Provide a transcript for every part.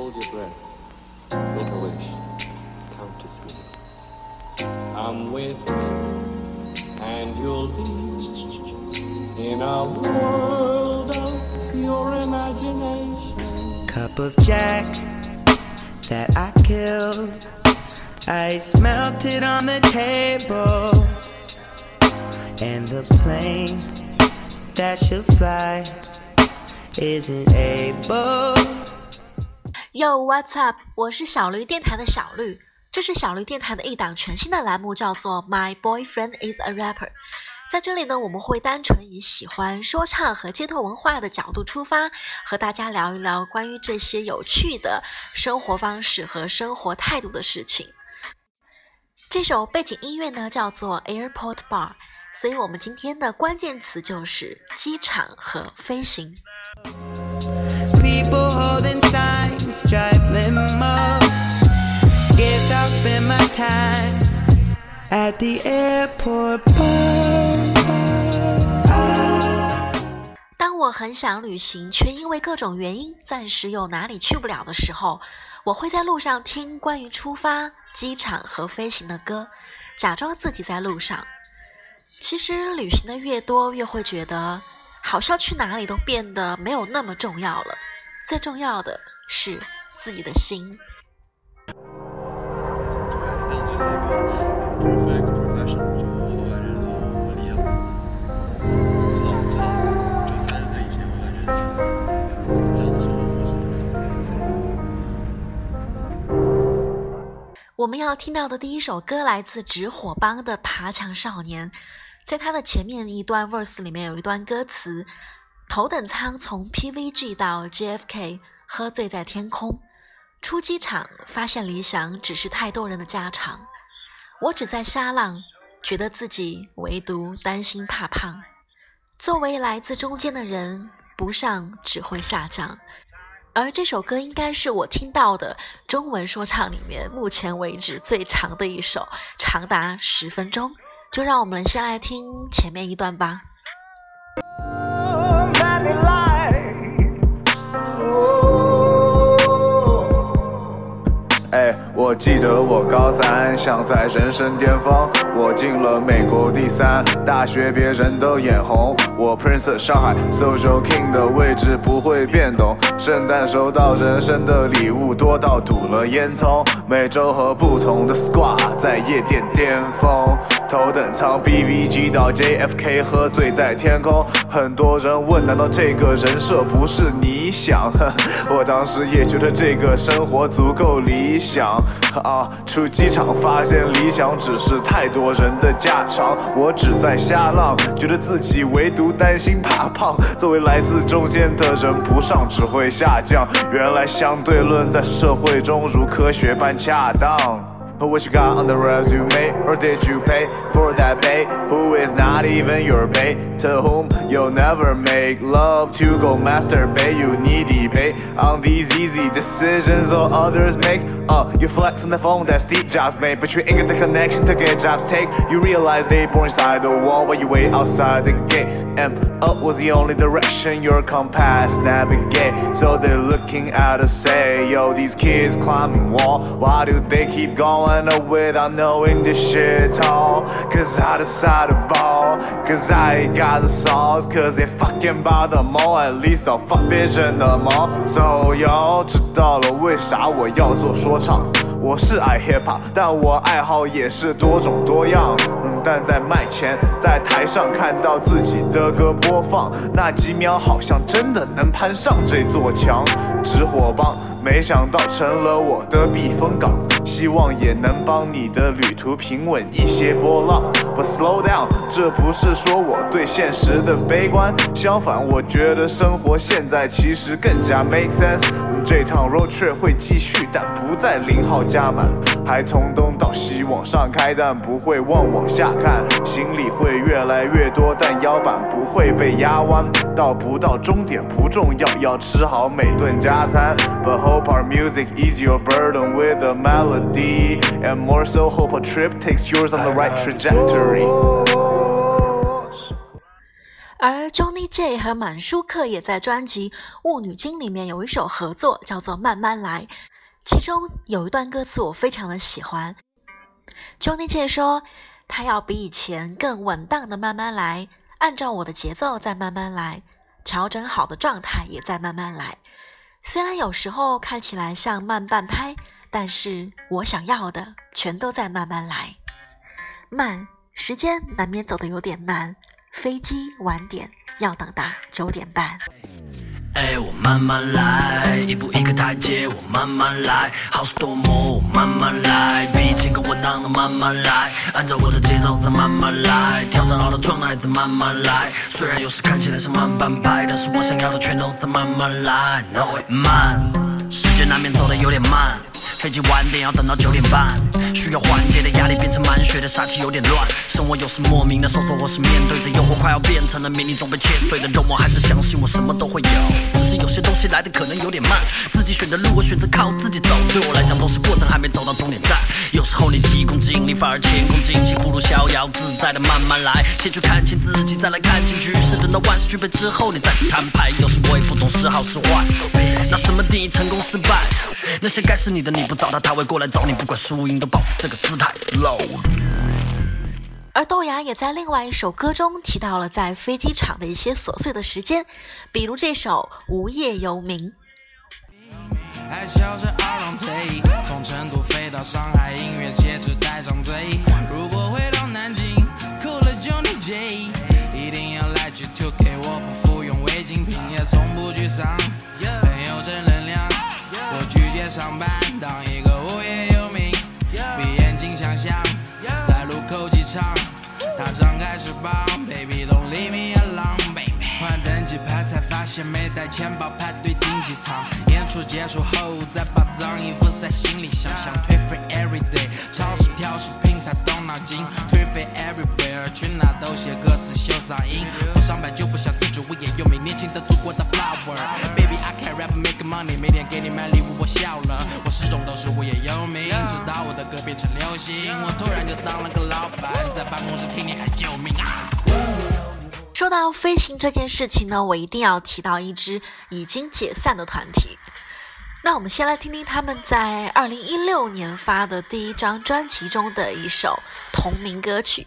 Hold your breath. Make a wish. Count to three. I'm with you, and you'll be in a world of pure imagination. Cup of Jack that I killed. Ice melted on the table. And the plane that should fly isn't able. Yo, what's up？我是小驴电台的小绿，这是小驴电台的一档全新的栏目，叫做 My Boyfriend Is a Rapper。在这里呢，我们会单纯以喜欢说唱和街头文化的角度出发，和大家聊一聊关于这些有趣的生活方式和生活态度的事情。这首背景音乐呢，叫做 Airport Bar。所以我们今天的关键词就是机场和飞行。People holding sign. Drive limos. Guess I'll spend my time at the airport bar. 当我很想旅行，却因为各种原因暂时有哪里去不了的时候，我会在路上听关于出发、机场和飞行的歌，假装自己在路上。其实旅行的越多，越会觉得好像去哪里都变得没有那么重要了。最重要的是自己的心。我们要听到的第一首歌来自直火帮的《爬墙少年》。在他的前面一段 verse 里面有一段歌词：头等舱从 PVG 到 JFK，喝醉在天空，出机场发现理想只是太多人的家常，我只在瞎浪，觉得自己唯独担心怕胖。作为来自中间的人，不上只会下降。而这首歌应该是我听到的中文说唱里面目前为止最长的一首，长达十分钟。就让我们先来听前面一段吧。我记得我高三，想在人生巅峰。我进了美国第三大学，别人都眼红。我 Prince 上海 Social King 的位置不会变动。圣诞收到人生的礼物多到堵了烟囱。每周和不同的 Squad 在夜店巅峰。头等舱 BVG 到 JFK，喝醉在天空。很多人问，难道这个人设不是你想？我当时也觉得这个生活足够理想啊！出机场发现理想只是太多人的家常。我只在瞎浪，觉得自己唯独担心怕胖。作为来自中间的人，不上只会下降。原来相对论在社会中如科学般恰当。What you got on the resume? Or did you pay for that pay? Who is not even your pay? To whom you'll never make love to go masturbate? You need debate on these easy decisions all others make. Uh, you flex on the phone that Steve Jobs made, but you ain't got the connection to get jobs take. You realize they born inside the wall while you wait outside the gate. And up was the only direction your compass navigate. So they're looking at us say, yo, these kids climbing wall. Why do they keep going? Up without knowing this shit all Cause I decide to ball Cause I ain't got the sauce Cause they fucking buy the mall At least I'll fuck bitch in the mall So yo 知道了为啥我要做说唱我是爱 hiphop，但我爱好也是多种多样。嗯，但在麦前，在台上看到自己的歌播放，那几秒好像真的能攀上这座墙。直火帮，没想到成了我的避风港。希望也能帮你的旅途平稳一些波浪。But slow down，这不是说我对现实的悲观，相反，我觉得生活现在其实更加 make sense。这趟 road trip 会继续，但不再零号加满，还从东到西往上开，但不会忘往下看。行李会越来越多，但腰板不会被压弯。到不到终点不重要，要吃好每顿加餐。But hope our music ease your burden with a melody, and more so hope a trip takes yours on the right trajectory. 而 Johnny J 和满舒克也在专辑《雾女经》里面有一首合作，叫做《慢慢来》，其中有一段歌词我非常的喜欢。Johnny J 说，他要比以前更稳当的慢慢来，按照我的节奏再慢慢来，调整好的状态也在慢慢来。虽然有时候看起来像慢半拍，但是我想要的全都在慢慢来。慢，时间难免走得有点慢。飞机晚点，要等到九点半。哎，我慢慢来，一步一个台阶，我慢慢来，好事多磨，我慢慢来，比前更稳当的慢慢来，按照我的节奏再慢慢来，调整好的状态再慢慢来。虽然有时看起来是慢半拍，但是我想要的全都在慢慢来。No，慢，时间难免走得有点慢。飞机晚点要等到九点半，需要缓解的压力变成满血的杀气有点乱。生活有时莫名的收缩，或是面对着诱惑快要变成了迷你中被切碎的肉末，还是相信我什么都会有。只是有些东西来的可能有点慢，自己选的路我选择靠自己走，对我来讲都是过程，还没走到终点站。有时候你急功近利反而前功尽弃，不如逍遥自在的慢慢来，先去看清自己，再来看清局势。等到万事俱备之后，你再去摊牌。有时我也不懂是好是坏，那什么定义成功失败？那些该是你的你。不找他，他会过来找你。不管输赢，都保持这个姿态。Slow。而豆芽也在另外一首歌中提到了在飞机场的一些琐碎的时间，比如这首《无业游民》。从成都飞到上海，音乐节只带上嘴。如果带钱包排队经济舱，演出结束后再把脏衣服塞行李箱。想颓废 everyday，超市挑食品才动脑筋。颓废 everywhere，去哪都写歌词秀嗓音。不上班就不想辞职，无业游民，年轻的祖国的 flower。Baby I can rap make money，每天给你买礼物我笑了。我始终都是无业游民，直到我的歌变成流行，我突然就当了个老板，在办公室听你喊救命啊！说到飞行这件事情呢，我一定要提到一支已经解散的团体。那我们先来听听他们在二零一六年发的第一张专辑中的一首同名歌曲。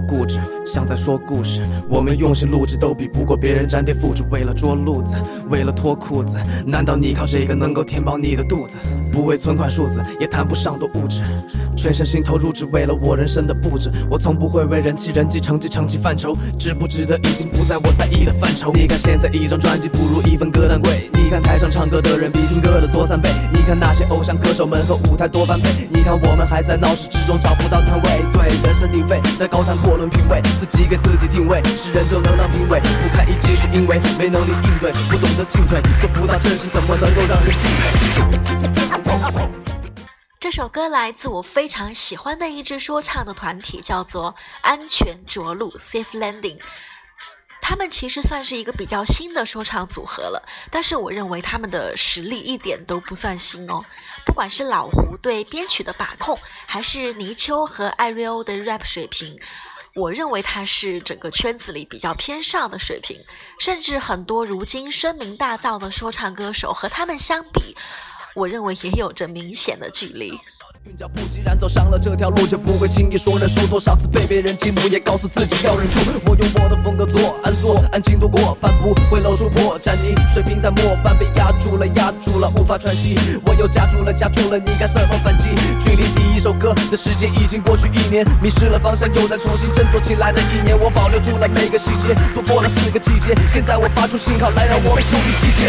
gut. 像在说故事，我们用心录制都比不过别人粘贴复制。为了捉路子，为了脱裤子，难道你靠这个能够填饱你的肚子？不为存款数字，也谈不上多物质。全身心投入，只为了我人生的布置。我从不会为人气、人气、成绩、成绩犯愁，值不值得已经不在我在意的范畴。你看现在一张专辑不如一份歌单贵，你看台上唱歌的人比听歌的多三倍，你看那些偶像歌手们和舞台多般配，你看我们还在闹市之中找不到摊位。对，人声鼎沸，在高谈阔论品味，自己。给自己定位，是人就能当评委，不看一继续因为没能力应对，不懂得进退，做不到真心，怎么能够让人敬佩？这首歌来自我非常喜欢的一支说唱的团体，叫做安全着陆 （Safe Landing）。他们其实算是一个比较新的说唱组合了，但是我认为他们的实力一点都不算新哦。不管是老胡对编曲的把控，还是泥鳅和艾瑞欧的 rap 水平。我认为他是整个圈子里比较偏上的水平，甚至很多如今声名大噪的说唱歌手和他们相比，我认为也有着明显的距离。韵脚不急，然走上了这条路就不会轻易说认输。多少次被别人激怒，也告诉自己要认输。我用我的风格做，安坐，安静度过，半不会露出破绽。你水平在末班被压住了，压住了，无法喘息。我又夹住了，夹住了，你该怎么反击？距离第一首歌的时间已经过去一年，迷失了方向，又在重新振作起来的一年。我保留住了每个细节，度过了四个季节。现在我发出信号来，让我们兄弟集结。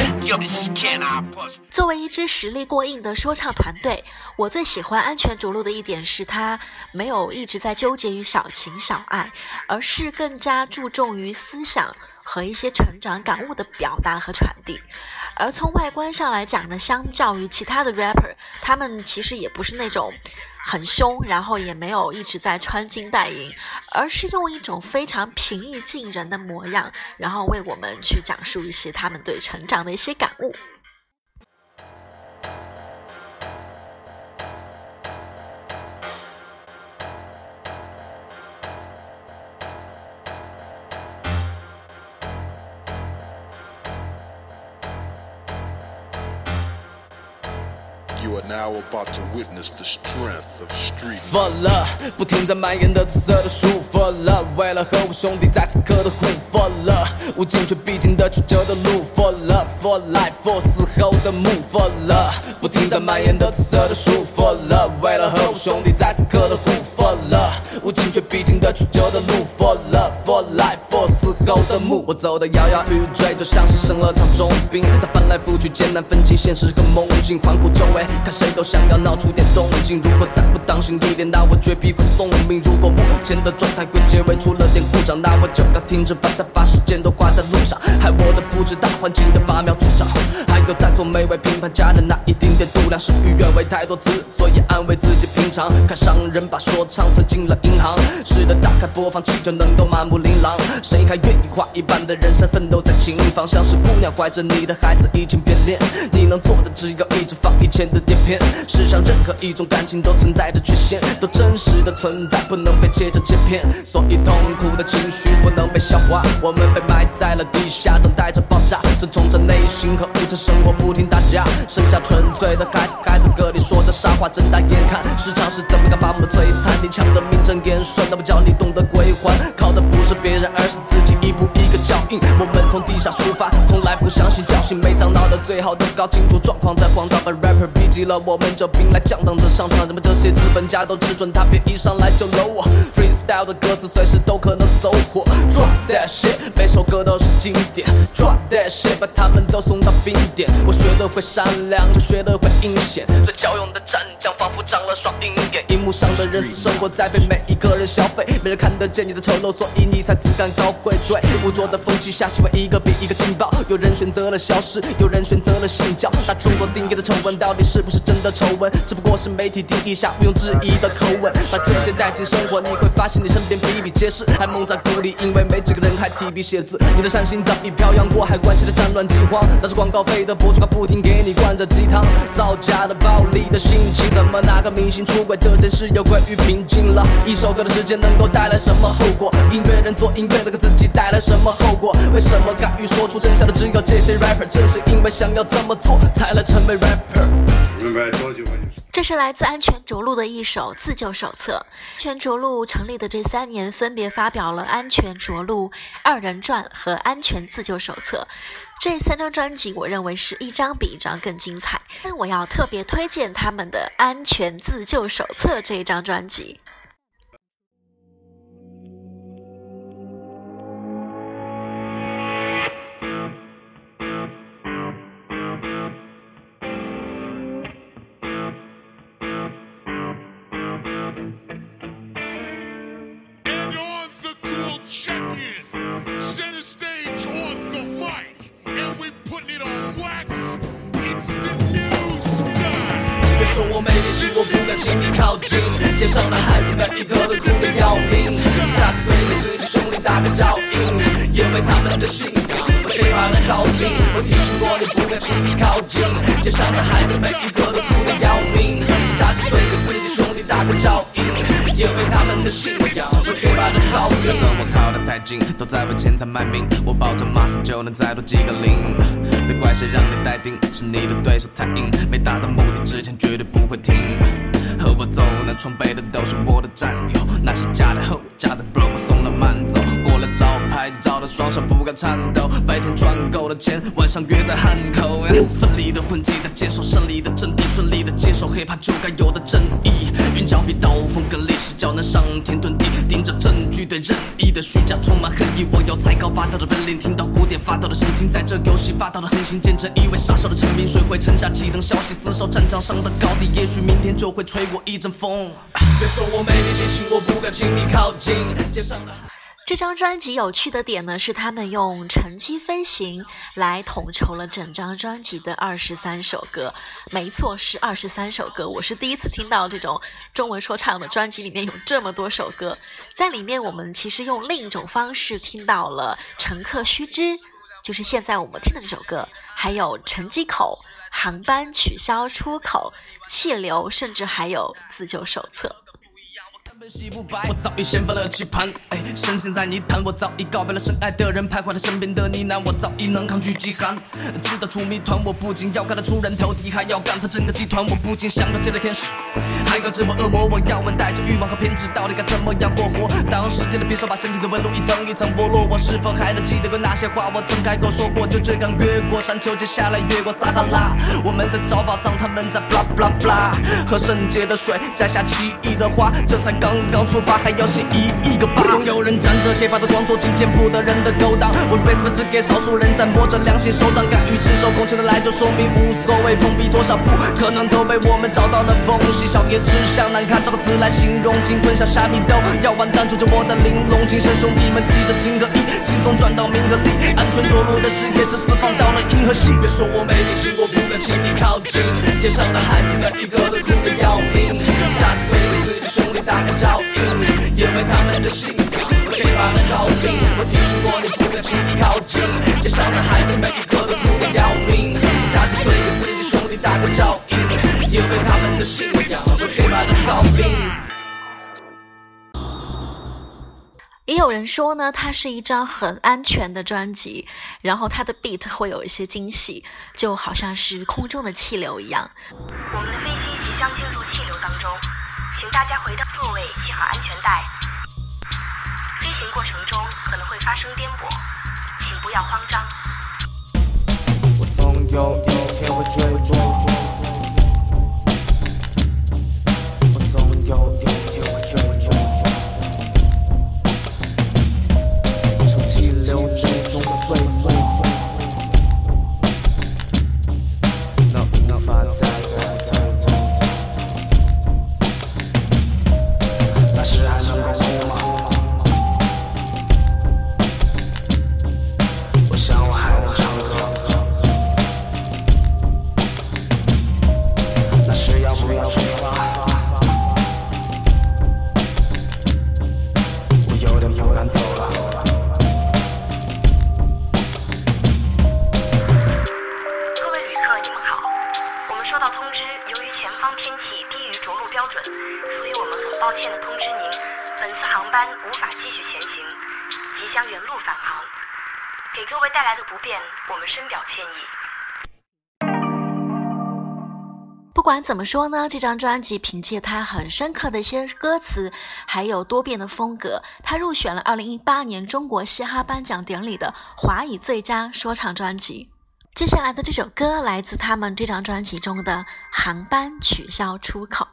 作为一支实力过硬的说唱团队，我最喜欢。安全着陆的一点是，他没有一直在纠结于小情小爱，而是更加注重于思想和一些成长感悟的表达和传递。而从外观上来讲呢，相较于其他的 rapper，他们其实也不是那种很凶，然后也没有一直在穿金戴银，而是用一种非常平易近人的模样，然后为我们去讲述一些他们对成长的一些感悟。now about to witness the strength of street. For love，不停在蔓延的紫色的树。For love，为了和我兄弟在此刻的互。For love，无尽却必经的曲折的路。For love，For life，For 死后的墓。For love，不停在蔓延的紫色的树。For love，为了和我兄弟在此刻的互。 无尽却必经的曲折的路。For love，For life，For 死后的墓。我走的摇摇欲坠，就像是生了场重病，在翻来覆去艰难分清现实和梦境，环顾周围。看谁都想要闹出点动静，如果再不当心一点，那我绝逼会送命。如果目前的状态归结为出了点故障，那我就要停止，把它把时间都花在路上，害我的不止大环境的拔苗助长，还有在做每位评判家的那一丁点度量，事与愿违太多次，所以安慰自己平常。看商人把说唱存进了银行，是的，打开播放器就能够满目琳琅。谁还愿意花一半的人生奋斗在琴房？像是姑娘怀着你的孩子移情别恋，你能做的只有一直放以前的。碟片，世上任何一种感情都存在着缺陷，都真实的存在，不能被切成切片。所以痛苦的情绪不能被消化，我们被埋在了地下，等待着爆炸。遵从着内心和物质生活不停打架，剩下纯粹的孩子，孩子歌里说着傻话，睁大眼看市场是怎么个把我们摧残。你抢得名正言顺，那么叫你懂得归还，靠的不是别人，而是自己一步一个脚印。我们从地下出发，从来不相信侥幸，没长到的最好都搞清楚状况再慌张。把 rapper 逼急了，我们就兵来将挡着上场。怎么这些资本家都只准他别一上来就搂我？freestyle 的歌词随时都可能走火。Drop that shit，每首歌都是经典。Drop that shit，把他们都送到冰点。我学得会善良，就学得会阴险。最骁勇的战将，仿佛长了双鹰眼。荧幕上的人是生活在被每一个人消费，没人看得见你的丑陋，所以你才自甘高贵。对，污浊的风气下，新闻一个比一个劲爆。有人选择了消失，有人选择了信教。那众所定义的丑闻，到底是不是真的丑闻？只不过是媒体定义下毋庸置疑的口吻。把这些带进生活，你会发现你身边比比皆是，还蒙在鼓里，因为没几个人还提笔写字。你的善心早已飘扬过海，关系的战乱饥荒，那是广告费的博主，他不停给你灌着鸡汤，造假的暴力的心情，怎么哪个明星出轨这件事又归于平静了？一首歌的时间能够带来什么后果？音乐人做音乐的给自己带来什么后果？为什么敢于说出真相的只有这些 rapper？正是因为想要这么做，才能成为 rapper。这是来自安全着陆的一首自救手册。安全着陆成立的这三年，分别发表了《安全着陆》《二人转》和《安全自救手册》这三张专辑，我认为是一张比一张更精彩。但我要特别推荐他们的《安全自救手册》这一张专辑。过你不敢轻易靠近，街上的孩子每一个都哭得要命，扎起嘴给自己兄弟打个照应，因为他们的信仰为黑怕的号令。和我靠得太近，都在为钱财卖命，我保证马上就能再多几个零。别怪谁让你待定，是你的对手太硬，没达到目的之前绝对不会停。和我走，南闯北的都是我的战友，那些假的后假的 bro 不送了慢走，过了招拍照的双手不敢颤抖，白天赚够了钱，晚上约在汉口。奋力的混迹在坚守胜利的阵地，顺利的接受 hiphop 就该有的正义，云脚比刀锋更利，视角能上天遁地，盯着证对任意的虚假充满恨意。我有才高八斗的本领，听到鼓点发抖的神经，在这游戏霸道的横行，见证一位杀手的成名，谁会沉下气等消息，厮守战场上的高地，也许明天就会吹我一阵风。别说我没力气，请我不敢轻易靠近，街上的。这张专辑有趣的点呢，是他们用乘机飞行来统筹了整张专辑的二十三首歌。没错，是二十三首歌。我是第一次听到这种中文说唱的专辑里面有这么多首歌。在里面，我们其实用另一种方式听到了《乘客须知》，就是现在我们听的这首歌，还有《乘机口》、航班取消出口、气流，甚至还有自救手册。我早已掀翻了棋盘，哎，深陷在泥潭，我早已告别了深爱的人，徘徊在身边的呢喃，我早已能抗拒极寒。知道出谜团，我不仅要干得出人头地，还要干翻整个集团。我不仅想要见了天使，还要折磨恶魔。我要问，带着欲望和偏执，到底该怎么样过活？当时间的匕首把身体的纹路一层一层剥落，我是否还能记得过那些话？我曾开口说过，就这样越过山丘，接下来越过撒哈拉。我们在找宝藏，他们在 blah blah blah，喝圣洁的水，摘下奇异的花，这才刚。刚出发还要写一亿个八，总有人沾着铁把的光做尽见不得人的勾当。我辈子只给少数人在摸着良心手掌，敢于赤手空拳的来就说明无所谓，碰壁多少不可能都被我们找到了缝隙。小爷吃相难看，找个词来形容，鲸吞下虾米都要完蛋，捉着我的玲珑精神，兄弟们记着情和义，轻松转到名和利，安全着陆的事业这次放到了银河系。别说我没你试过，不敢轻易靠近，街上的孩子每一个都哭得要命，扎着嘴给自己兄弟打个照应，因为他们的信仰会给他们好命。我提醒过你不敢轻易靠近，街上的孩子每一个都哭得要命，扎着嘴给自己兄弟打个照应，因为他们的信也有人说呢，它是一张很安全的专辑，然后它的 beat 会有一些惊喜，就好像是空中的气流一样。我们的飞机即将进入气流当中，请大家回到座位，系好安全带。飞行过程中可能会发生颠簸，请不要慌张。我总有一天会坠抱歉地通知您，本次航班无法继续前行，即将原路返航。给各位带来的不便，我们深表歉意。不管怎么说呢，这张专辑凭借它很深刻的一些歌词，还有多变的风格，它入选了2018年中国嘻哈颁奖典礼的华语最佳说唱专辑。接下来的这首歌来自他们这张专辑中的《航班取消出口》。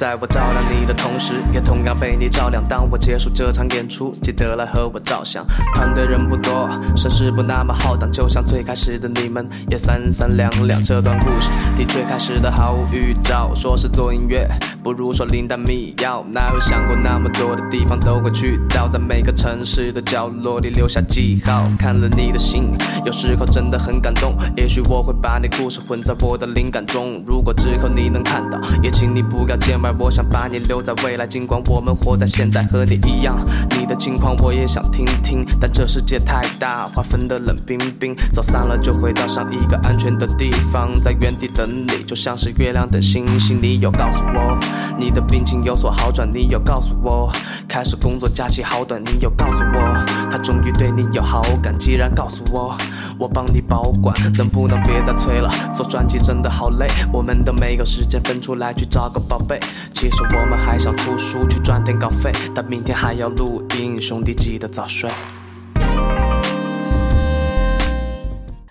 在我照亮你的同时，也同样被你照亮。当我结束这场演出，记得来和我照相。团队人不多，声势不那么浩荡，就像最开始的你们，也三三两两。这段故事的确开始的毫无预兆。说是做音乐，不如说灵丹密钥。哪有想过那么多的地方都会去到，在每个城市的角落里留下记号。看了你的信，有时候真的很感动。也许我会把你故事混在我的灵感中。如果之后你能看到，也请你不要见外。我想把你留在未来，尽管我们活在现在，和你一样。你的情况我也想听听，但这世界太大，划分的冷冰冰。走散了就回到上一个安全的地方，在原地等你，就像是月亮等星星。你有告诉我你的病情有所好转，你有告诉我开始工作假期好短，你有告诉我他终于对你有好感。既然告诉我，我帮你保管，能不能别再催了？做专辑真的好累，我们都没有时间分出来去找个宝贝。其实我们还想出书去赚点稿费，但明天还要录音，兄弟记得早睡。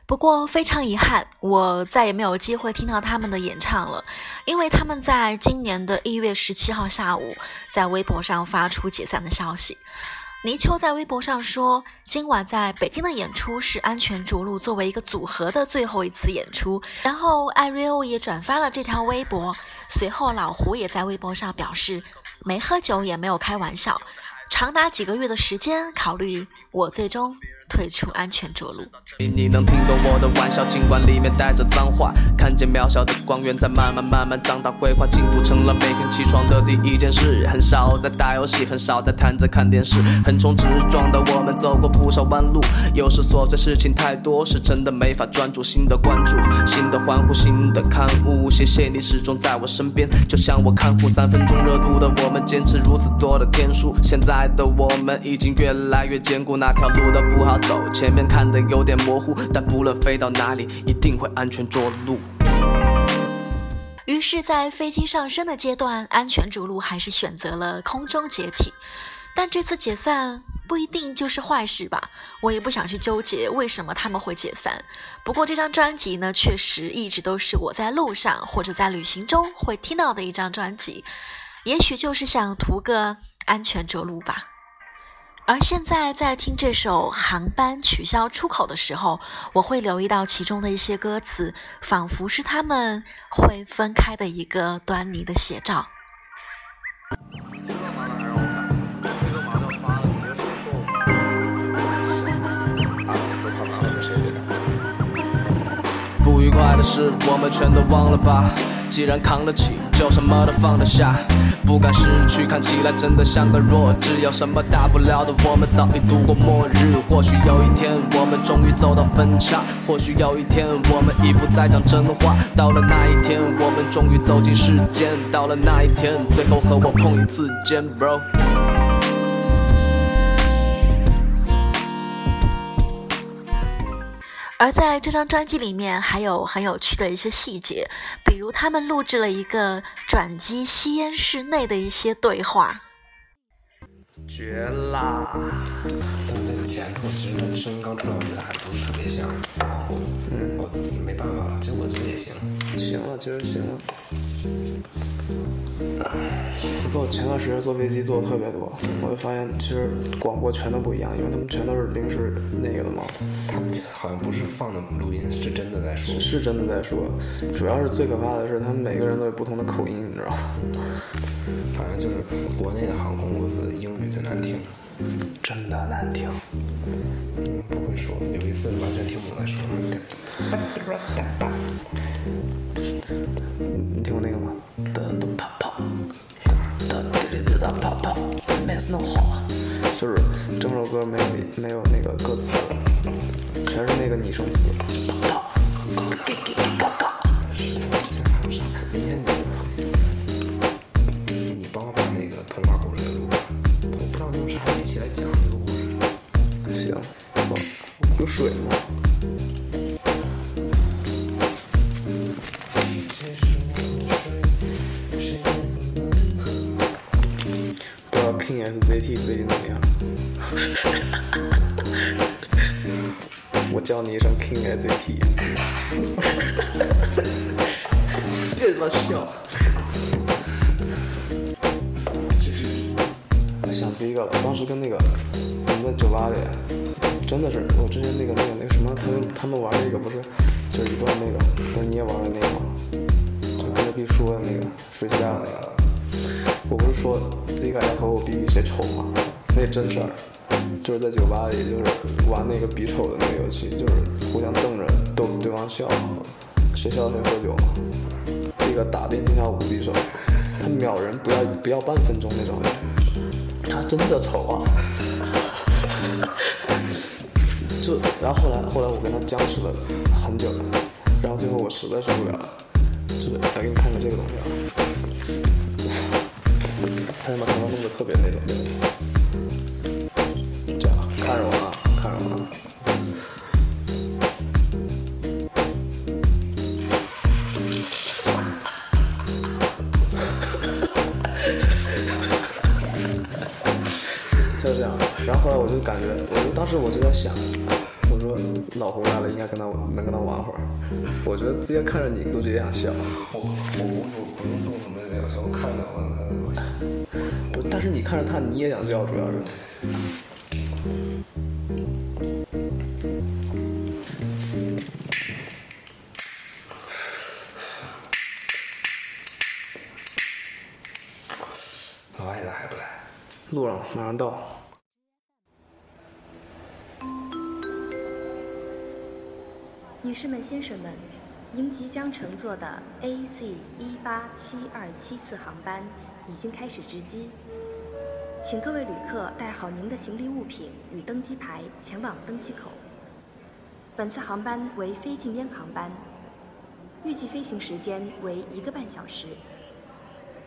不过非常遗憾，我再也没有机会听到他们的演唱了，因为他们在今年的一月十七号下午在微博上发出解散的消息。泥鳅在微博上说，今晚在北京的演出是安全着陆作为一个组合的最后一次演出。然后艾瑞欧也转发了这条微博，随后老胡也在微博上表示，没喝酒也没有开玩笑，长达几个月的时间考虑，我最终。退出安全着陆。你能听懂我的玩笑，尽管里面带着脏话。看见渺小的光源在慢慢慢慢长大，规划进度成了每天起床的第一件事。很少在打游戏，很少在瘫着看电视。横冲直撞的我们走过不少弯路，有时琐碎事情太多，是真的没法专注。新的关注，新的欢呼，新的刊物。谢谢你始终在我身边，就像我看护三分钟热度的我们，坚持如此多的天数。现在的我们已经越来越坚固，那条路的不好。走，前面看的有点模糊，但不论飞到哪里，一定会安全着陆。于是，在飞机上升的阶段，安全着陆还是选择了空中解体。但这次解散不一定就是坏事吧？我也不想去纠结为什么他们会解散。不过这张专辑呢，确实一直都是我在路上或者在旅行中会听到的一张专辑。也许就是想图个安全着陆吧。而现在在听这首《航班取消出口》的时候，我会留意到其中的一些歌词，仿佛是他们会分开的一个端倪的写照。不愉快的事，我们全都忘了吧。既然扛得起，就什么都放得下。不敢失去，看起来真的像个弱智。有什么大不了的？我们早已度过末日。或许有一天，我们终于走到分岔；或许有一天，我们已不再讲真话。到了那一天，我们终于走进世间。到了那一天，最后和我碰一次肩，bro。而在这张专辑里面，还有很有趣的一些细节，比如他们录制了一个转机吸烟室内的一些对话。绝啦！这前头其实声音刚出来，我觉得还不是特别像，然后我没办法了，其实我觉得也行，行了，其实行了。不过前段时间坐飞机坐的特别多，我就发现其实广播全都不一样，因为他们全都是临时那个的嘛。他们好像不是放的录音，是真的在说。是真的在说，主要是最可怕的是他们每个人都有不同的口音，你知道吗？反正就是国内的航空公司英语最难听，真的难听。不会说，有一次完全听不懂在说什么。你听过那个吗？噔噔啪啪，噔噔噔噔啪啪，没事弄好。就是整首歌没有没有那个歌词，全是那个拟声词。真的是我之前那个那个那个什么，他们他们玩那个不是，就是一段那个，不是你也玩的那个吗？就跟着 B 说的那个水枪那个，我不是说自己感觉和我比比谁丑吗？那真事儿，就是在酒吧里就是玩那个比丑的那个游戏，就是互相瞪着逗对方笑，谁笑谁喝酒嘛。这个打遍天下无敌手，他 秒人不要不要半分钟那种。他真的丑啊！然后后来后来我跟他僵持了很久，然后最后我实在受不了了，就是来给你看看这个东西啊，他他妈头发弄得特别那种，这样看着我啊，然后后来我就感觉，我就当时我就在想，我说老胡来了，应该跟他能跟他玩会儿。我觉得直接看着你，估计也想笑。我我我我不用动什么表情，我看着我。我但是你看着他，你也想笑，主要是。老外咋还不来？路上，马上到。女士们、先生们，您即将乘坐的 AZ 一八七二七次航班已经开始值机，请各位旅客带好您的行李物品与登机牌前往登机口。本次航班为非禁烟航班，预计飞行时间为一个半小时。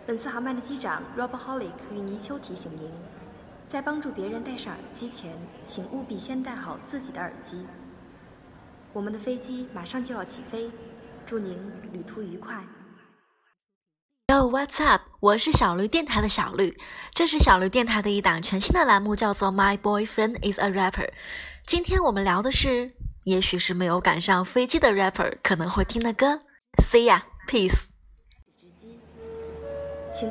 本次航班的机长 Robert Holick 与泥鳅提醒您，在帮助别人戴上耳机前，请务必先戴好自己的耳机。我们的飞机马上就要起飞，祝您旅途愉快。Yo, what's up？我是小绿电台的小绿，这是小绿电台的一档全新的栏目，叫做 My Boyfriend is a Rapper。今天我们聊的是，也许是没有赶上飞机的 rapper 可能会听的歌。See ya，peace。请各